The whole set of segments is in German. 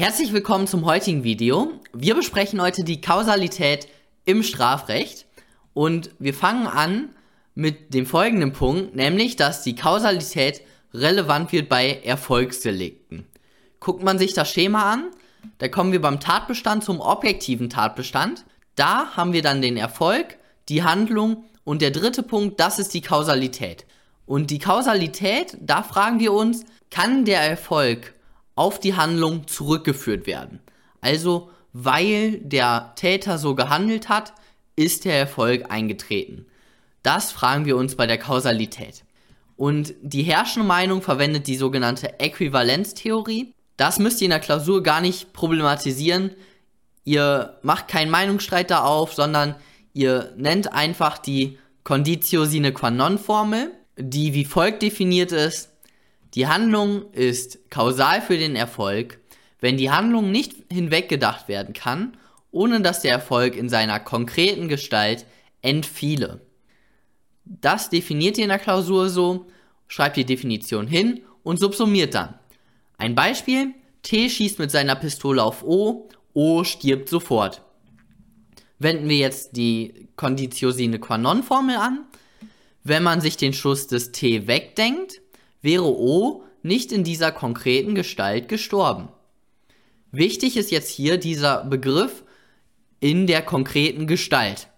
Herzlich willkommen zum heutigen Video. Wir besprechen heute die Kausalität im Strafrecht und wir fangen an mit dem folgenden Punkt, nämlich dass die Kausalität relevant wird bei Erfolgsdelikten. Guckt man sich das Schema an, da kommen wir beim Tatbestand zum objektiven Tatbestand. Da haben wir dann den Erfolg, die Handlung und der dritte Punkt, das ist die Kausalität. Und die Kausalität, da fragen wir uns, kann der Erfolg auf die Handlung zurückgeführt werden? Also, weil der Täter so gehandelt hat, ist der Erfolg eingetreten. Das fragen wir uns bei der Kausalität. Und die herrschende Meinung verwendet die sogenannte Äquivalenztheorie. Das müsst ihr in der Klausur gar nicht problematisieren. Ihr macht keinen Meinungsstreit da auf, sondern ihr nennt einfach die Conditio sine qua non Formel, die wie folgt definiert ist. Die Handlung ist kausal für den Erfolg, wenn die Handlung nicht hinweggedacht werden kann, ohne dass der Erfolg in seiner konkreten Gestalt entfiele. Das definiert ihr in der Klausur so, schreibt die Definition hin und subsumiert dann. Ein Beispiel, T schießt mit seiner Pistole auf O, O stirbt sofort. Wenden wir jetzt die Conditio sine qua non Formel an. Wenn man sich den Schuss des T wegdenkt, wäre O nicht in dieser konkreten Gestalt gestorben. Wichtig ist jetzt hier dieser Begriff in der konkreten Gestalt.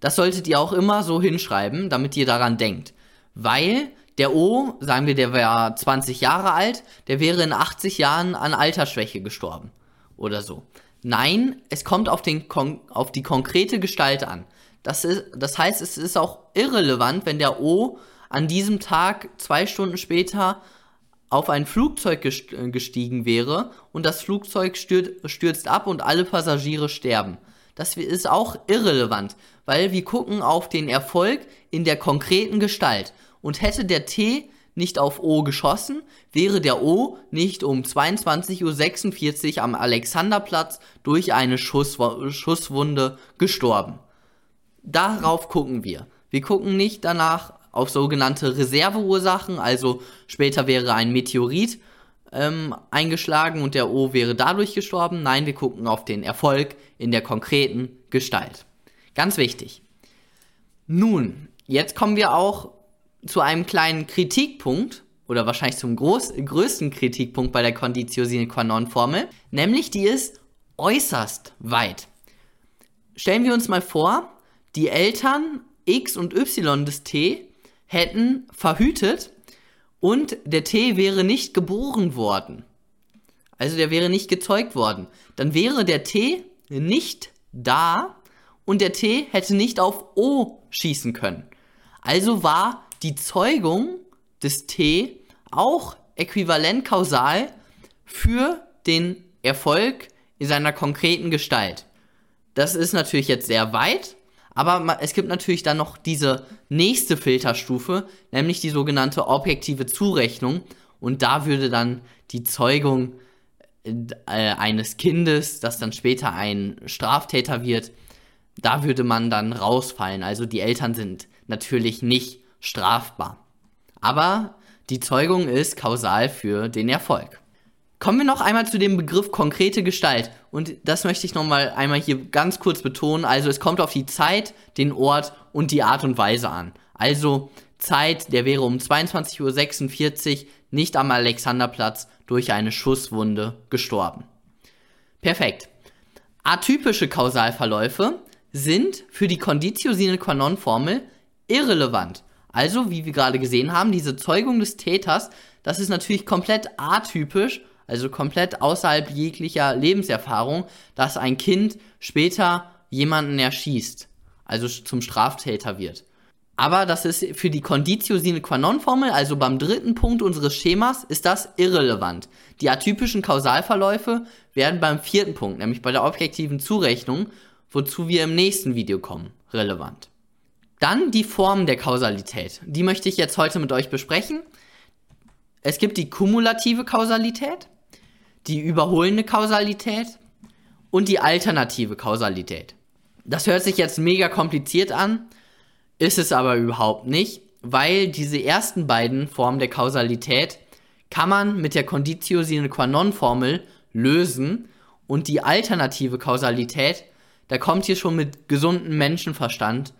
Das solltet ihr auch immer so hinschreiben, damit ihr daran denkt. Weil der O, sagen wir, der wäre 20 Jahre alt, der wäre in 80 Jahren an Altersschwäche gestorben. Oder so. Nein, es kommt auf, den, auf die konkrete Gestalt an. Das, ist, das heißt, es ist auch irrelevant, wenn der O an diesem Tag zwei Stunden später auf ein Flugzeug gestiegen wäre und das Flugzeug stürzt, stürzt ab und alle Passagiere sterben. Das ist auch irrelevant, weil wir gucken auf den Erfolg in der konkreten Gestalt. Und hätte der T nicht auf O geschossen, wäre der O nicht um 22.46 Uhr am Alexanderplatz durch eine Schussw Schusswunde gestorben. Darauf gucken wir. Wir gucken nicht danach auf sogenannte Reserveursachen, also später wäre ein Meteorit ähm, eingeschlagen und der O wäre dadurch gestorben. Nein, wir gucken auf den Erfolg in der konkreten Gestalt. Ganz wichtig. Nun, jetzt kommen wir auch zu einem kleinen Kritikpunkt oder wahrscheinlich zum groß, größten Kritikpunkt bei der Conditio sine qua non Formel, nämlich die ist äußerst weit. Stellen wir uns mal vor, die Eltern x und y des t hätten verhütet und der T wäre nicht geboren worden. Also der wäre nicht gezeugt worden. Dann wäre der T nicht da und der T hätte nicht auf O schießen können. Also war die Zeugung des T auch äquivalent kausal für den Erfolg in seiner konkreten Gestalt. Das ist natürlich jetzt sehr weit, aber es gibt natürlich dann noch diese nächste Filterstufe, nämlich die sogenannte objektive Zurechnung. Und da würde dann die Zeugung äh, eines Kindes, das dann später ein Straftäter wird, da würde man dann rausfallen. Also die Eltern sind natürlich nicht strafbar. Aber die Zeugung ist kausal für den Erfolg. Kommen wir noch einmal zu dem Begriff konkrete Gestalt. Und das möchte ich nochmal einmal hier ganz kurz betonen. Also es kommt auf die Zeit, den Ort und die Art und Weise an. Also Zeit, der wäre um 22.46 Uhr nicht am Alexanderplatz durch eine Schusswunde gestorben. Perfekt. Atypische Kausalverläufe sind für die Conditio sine qua non Formel irrelevant. Also, wie wir gerade gesehen haben, diese Zeugung des Täters, das ist natürlich komplett atypisch also komplett außerhalb jeglicher Lebenserfahrung, dass ein Kind später jemanden erschießt, also zum Straftäter wird. Aber das ist für die Conditio sine qua non Formel, also beim dritten Punkt unseres Schemas, ist das irrelevant. Die atypischen Kausalverläufe werden beim vierten Punkt, nämlich bei der objektiven Zurechnung, wozu wir im nächsten Video kommen, relevant. Dann die Form der Kausalität. Die möchte ich jetzt heute mit euch besprechen. Es gibt die kumulative Kausalität, die überholende Kausalität und die alternative Kausalität. Das hört sich jetzt mega kompliziert an, ist es aber überhaupt nicht, weil diese ersten beiden Formen der Kausalität kann man mit der Conditio sine qua non Formel lösen. Und die alternative Kausalität, da kommt hier schon mit gesundem Menschenverstand,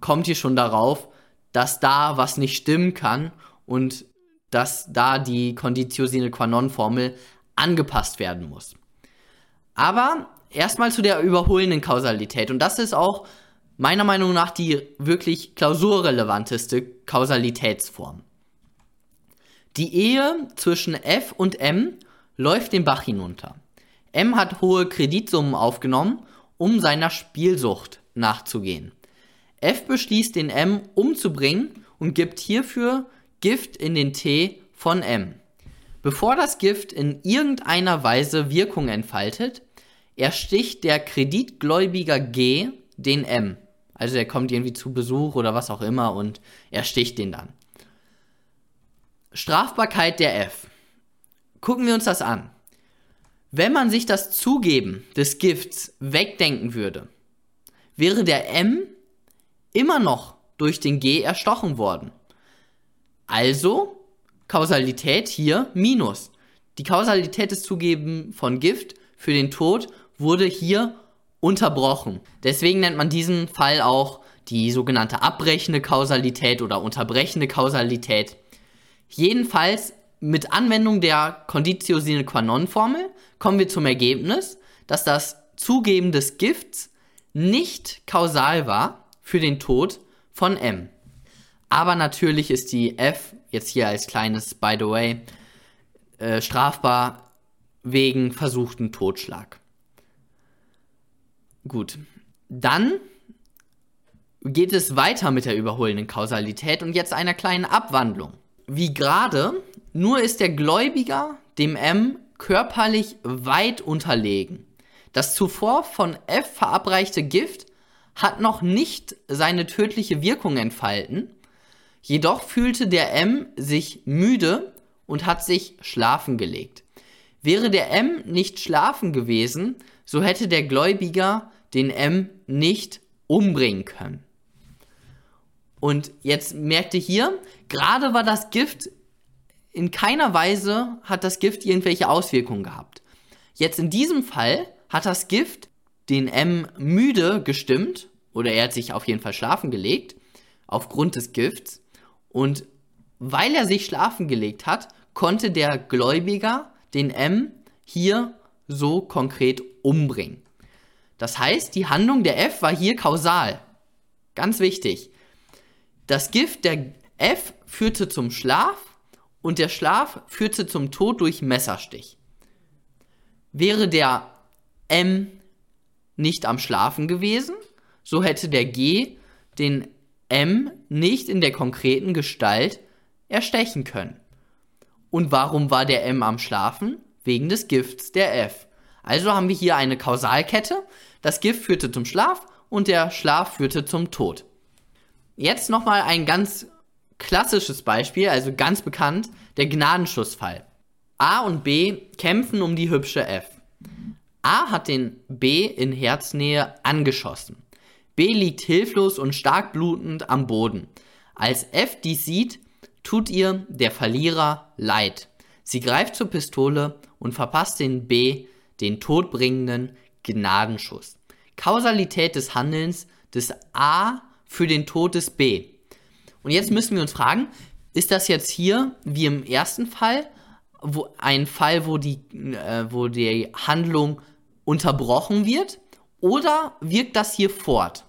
kommt hier schon darauf, dass da was nicht stimmen kann und dass da die Conditio sine qua non Formel angepasst werden muss. Aber erstmal zu der überholenden Kausalität. Und das ist auch meiner Meinung nach die wirklich klausurrelevanteste Kausalitätsform. Die Ehe zwischen F und M läuft den Bach hinunter. M hat hohe Kreditsummen aufgenommen, um seiner Spielsucht nachzugehen. F beschließt, den M umzubringen und gibt hierfür Gift in den Tee von M. Bevor das Gift in irgendeiner Weise Wirkung entfaltet, ersticht der Kreditgläubiger G den M. Also er kommt irgendwie zu Besuch oder was auch immer und ersticht den dann. Strafbarkeit der F. Gucken wir uns das an. Wenn man sich das Zugeben des Gifts wegdenken würde, wäre der M immer noch durch den G erstochen worden. Also Kausalität hier minus. Die Kausalität des Zugeben von Gift für den Tod wurde hier unterbrochen. Deswegen nennt man diesen Fall auch die sogenannte abbrechende Kausalität oder unterbrechende Kausalität. Jedenfalls mit Anwendung der Conditio sine qua non Formel kommen wir zum Ergebnis, dass das Zugeben des Gifts nicht kausal war für den Tod von M. Aber natürlich ist die F, jetzt hier als kleines By the way, äh, strafbar wegen versuchten Totschlag. Gut, dann geht es weiter mit der überholenden Kausalität und jetzt einer kleinen Abwandlung. Wie gerade, nur ist der Gläubiger dem M körperlich weit unterlegen. Das zuvor von F verabreichte Gift hat noch nicht seine tödliche Wirkung entfalten, jedoch fühlte der M sich müde und hat sich schlafen gelegt. Wäre der M nicht schlafen gewesen, so hätte der Gläubiger den M nicht umbringen können. Und jetzt merkte hier, gerade war das Gift, in keiner Weise hat das Gift irgendwelche Auswirkungen gehabt. Jetzt in diesem Fall hat das Gift den M müde gestimmt, oder er hat sich auf jeden Fall schlafen gelegt, aufgrund des Gifts. Und weil er sich schlafen gelegt hat, konnte der Gläubiger den M hier so konkret umbringen. Das heißt, die Handlung der F war hier kausal. Ganz wichtig. Das Gift der F führte zum Schlaf und der Schlaf führte zum Tod durch Messerstich. Wäre der M nicht am Schlafen gewesen, so hätte der G den M nicht in der konkreten Gestalt erstechen können. Und warum war der M am Schlafen? Wegen des Gifts der F. Also haben wir hier eine Kausalkette. Das Gift führte zum Schlaf und der Schlaf führte zum Tod. Jetzt nochmal ein ganz klassisches Beispiel, also ganz bekannt, der Gnadenschussfall. A und B kämpfen um die hübsche F. A hat den B in Herznähe angeschossen. B liegt hilflos und stark blutend am Boden. Als F dies sieht, tut ihr der Verlierer leid. Sie greift zur Pistole und verpasst den B den todbringenden Gnadenschuss. Kausalität des Handelns des A für den Tod des B. Und jetzt müssen wir uns fragen, ist das jetzt hier wie im ersten Fall wo ein Fall, wo die, äh, wo die Handlung unterbrochen wird oder wirkt das hier fort?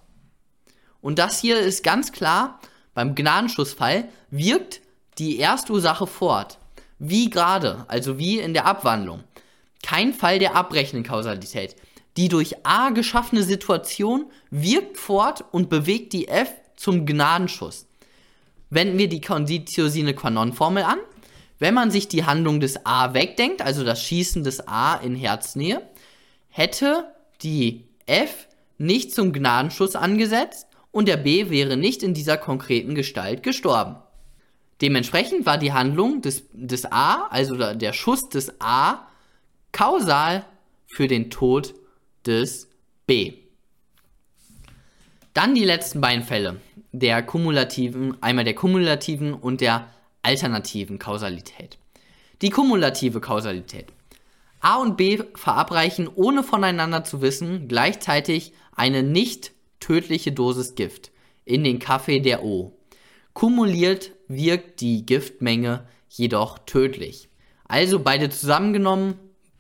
Und das hier ist ganz klar, beim Gnadenschussfall wirkt die Erstursache fort. Wie gerade, also wie in der Abwandlung. Kein Fall der abbrechenden Kausalität. Die durch A geschaffene Situation wirkt fort und bewegt die F zum Gnadenschuss. Wenden wir die Conditio sine qua non Formel an. Wenn man sich die Handlung des A wegdenkt, also das Schießen des A in Herznähe, hätte die F nicht zum Gnadenschuss angesetzt und der B wäre nicht in dieser konkreten Gestalt gestorben. Dementsprechend war die Handlung des, des A, also der Schuss des A, kausal für den Tod des B. Dann die letzten beiden Fälle der kumulativen, einmal der kumulativen und der alternativen Kausalität. Die kumulative Kausalität. A und B verabreichen, ohne voneinander zu wissen, gleichzeitig eine nicht tödliche Dosis Gift in den Kaffee der O. Kumuliert wirkt die Giftmenge jedoch tödlich. Also beide zusammengenommen,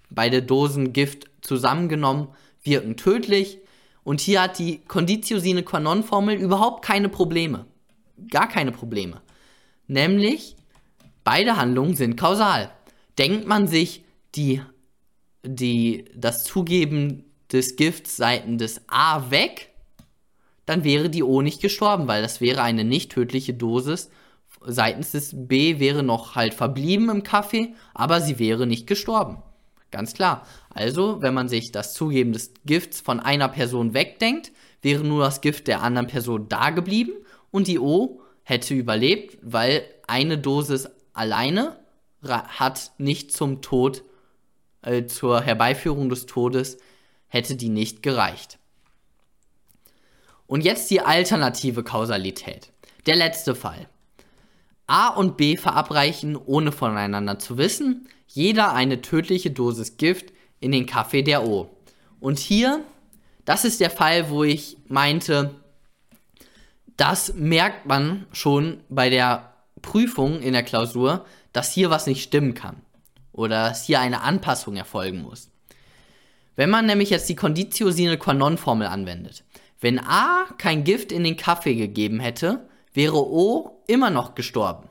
beide Dosen Gift zusammengenommen wirken tödlich. Und hier hat die Conditio sine qua non Formel überhaupt keine Probleme. Gar keine Probleme. Nämlich, beide Handlungen sind kausal. Denkt man sich die, die, das Zugeben des Gifts seitens des A weg, dann wäre die O nicht gestorben, weil das wäre eine nicht tödliche Dosis. Seitens des B wäre noch halt verblieben im Kaffee, aber sie wäre nicht gestorben. Ganz klar. Also, wenn man sich das Zugeben des Gifts von einer Person wegdenkt, wäre nur das Gift der anderen Person da geblieben und die O hätte überlebt, weil eine Dosis alleine hat nicht zum Tod, äh, zur Herbeiführung des Todes, hätte die nicht gereicht. Und jetzt die alternative Kausalität. Der letzte Fall. A und B verabreichen, ohne voneinander zu wissen, jeder eine tödliche Dosis Gift in den Kaffee der O. Und hier, das ist der Fall, wo ich meinte, das merkt man schon bei der Prüfung in der Klausur, dass hier was nicht stimmen kann. Oder dass hier eine Anpassung erfolgen muss. Wenn man nämlich jetzt die Conditio sine qua non Formel anwendet, wenn A kein Gift in den Kaffee gegeben hätte, wäre O immer noch gestorben.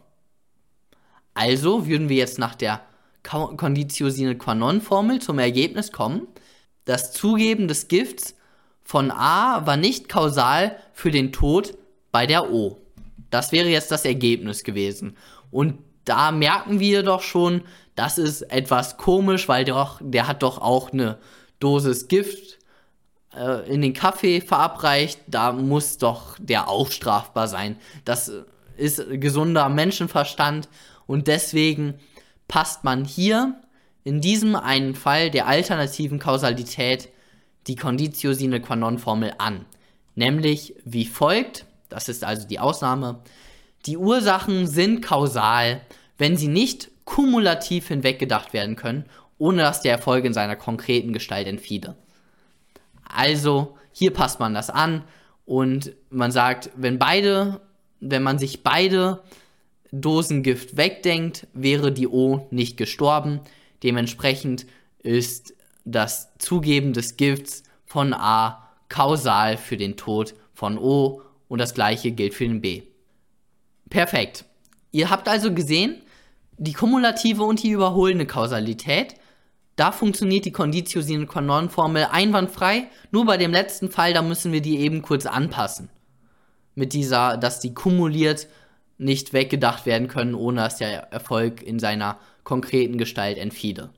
Also würden wir jetzt nach der Conditio sine qua non Formel zum Ergebnis kommen, das Zugeben des Gifts von A war nicht kausal für den Tod bei der O. Das wäre jetzt das Ergebnis gewesen. Und da merken wir doch schon, das ist etwas komisch, weil doch, der hat doch auch eine Dosis Gift äh, in den Kaffee verabreicht, da muss doch der auch strafbar sein. Das ist gesunder Menschenverstand und deswegen passt man hier in diesem einen Fall der alternativen Kausalität die Conditio sine qua non Formel an. Nämlich wie folgt, das ist also die Ausnahme, die Ursachen sind kausal, wenn sie nicht kumulativ hinweggedacht werden können, ohne dass der Erfolg in seiner konkreten Gestalt entfiele. Also hier passt man das an und man sagt, wenn beide, wenn man sich beide Dosengift wegdenkt, wäre die O nicht gestorben. Dementsprechend ist das Zugeben des Gifts von A kausal für den Tod von O und das gleiche gilt für den B. Perfekt. Ihr habt also gesehen, die kumulative und die überholende Kausalität da funktioniert die Conditio sine qua non Formel einwandfrei. Nur bei dem letzten Fall, da müssen wir die eben kurz anpassen. Mit dieser, dass die kumuliert nicht weggedacht werden können, ohne dass der Erfolg in seiner konkreten Gestalt entfiele.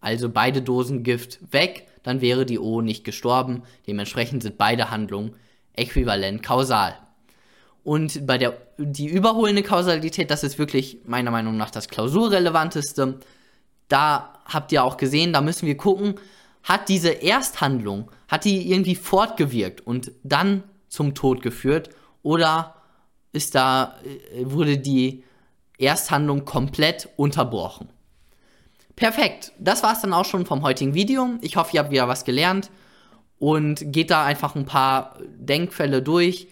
Also beide Dosen Gift weg, dann wäre die O nicht gestorben. Dementsprechend sind beide Handlungen äquivalent kausal. Und bei der die überholende Kausalität, das ist wirklich meiner Meinung nach das klausurrelevanteste da habt ihr auch gesehen, da müssen wir gucken, hat diese Ersthandlung, hat die irgendwie fortgewirkt und dann zum Tod geführt oder ist da, äh, wurde die Ersthandlung komplett unterbrochen. Perfekt, das war es dann auch schon vom heutigen Video. Ich hoffe, ihr habt wieder was gelernt und geht da einfach ein paar Denkfälle durch.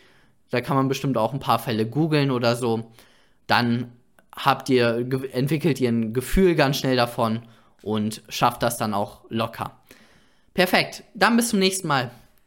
Da kann man bestimmt auch ein paar Fälle googeln oder so. Dann habt ihr, entwickelt ihr ein Gefühl ganz schnell davon und schafft das dann auch locker. Perfekt, dann bis zum nächsten Mal.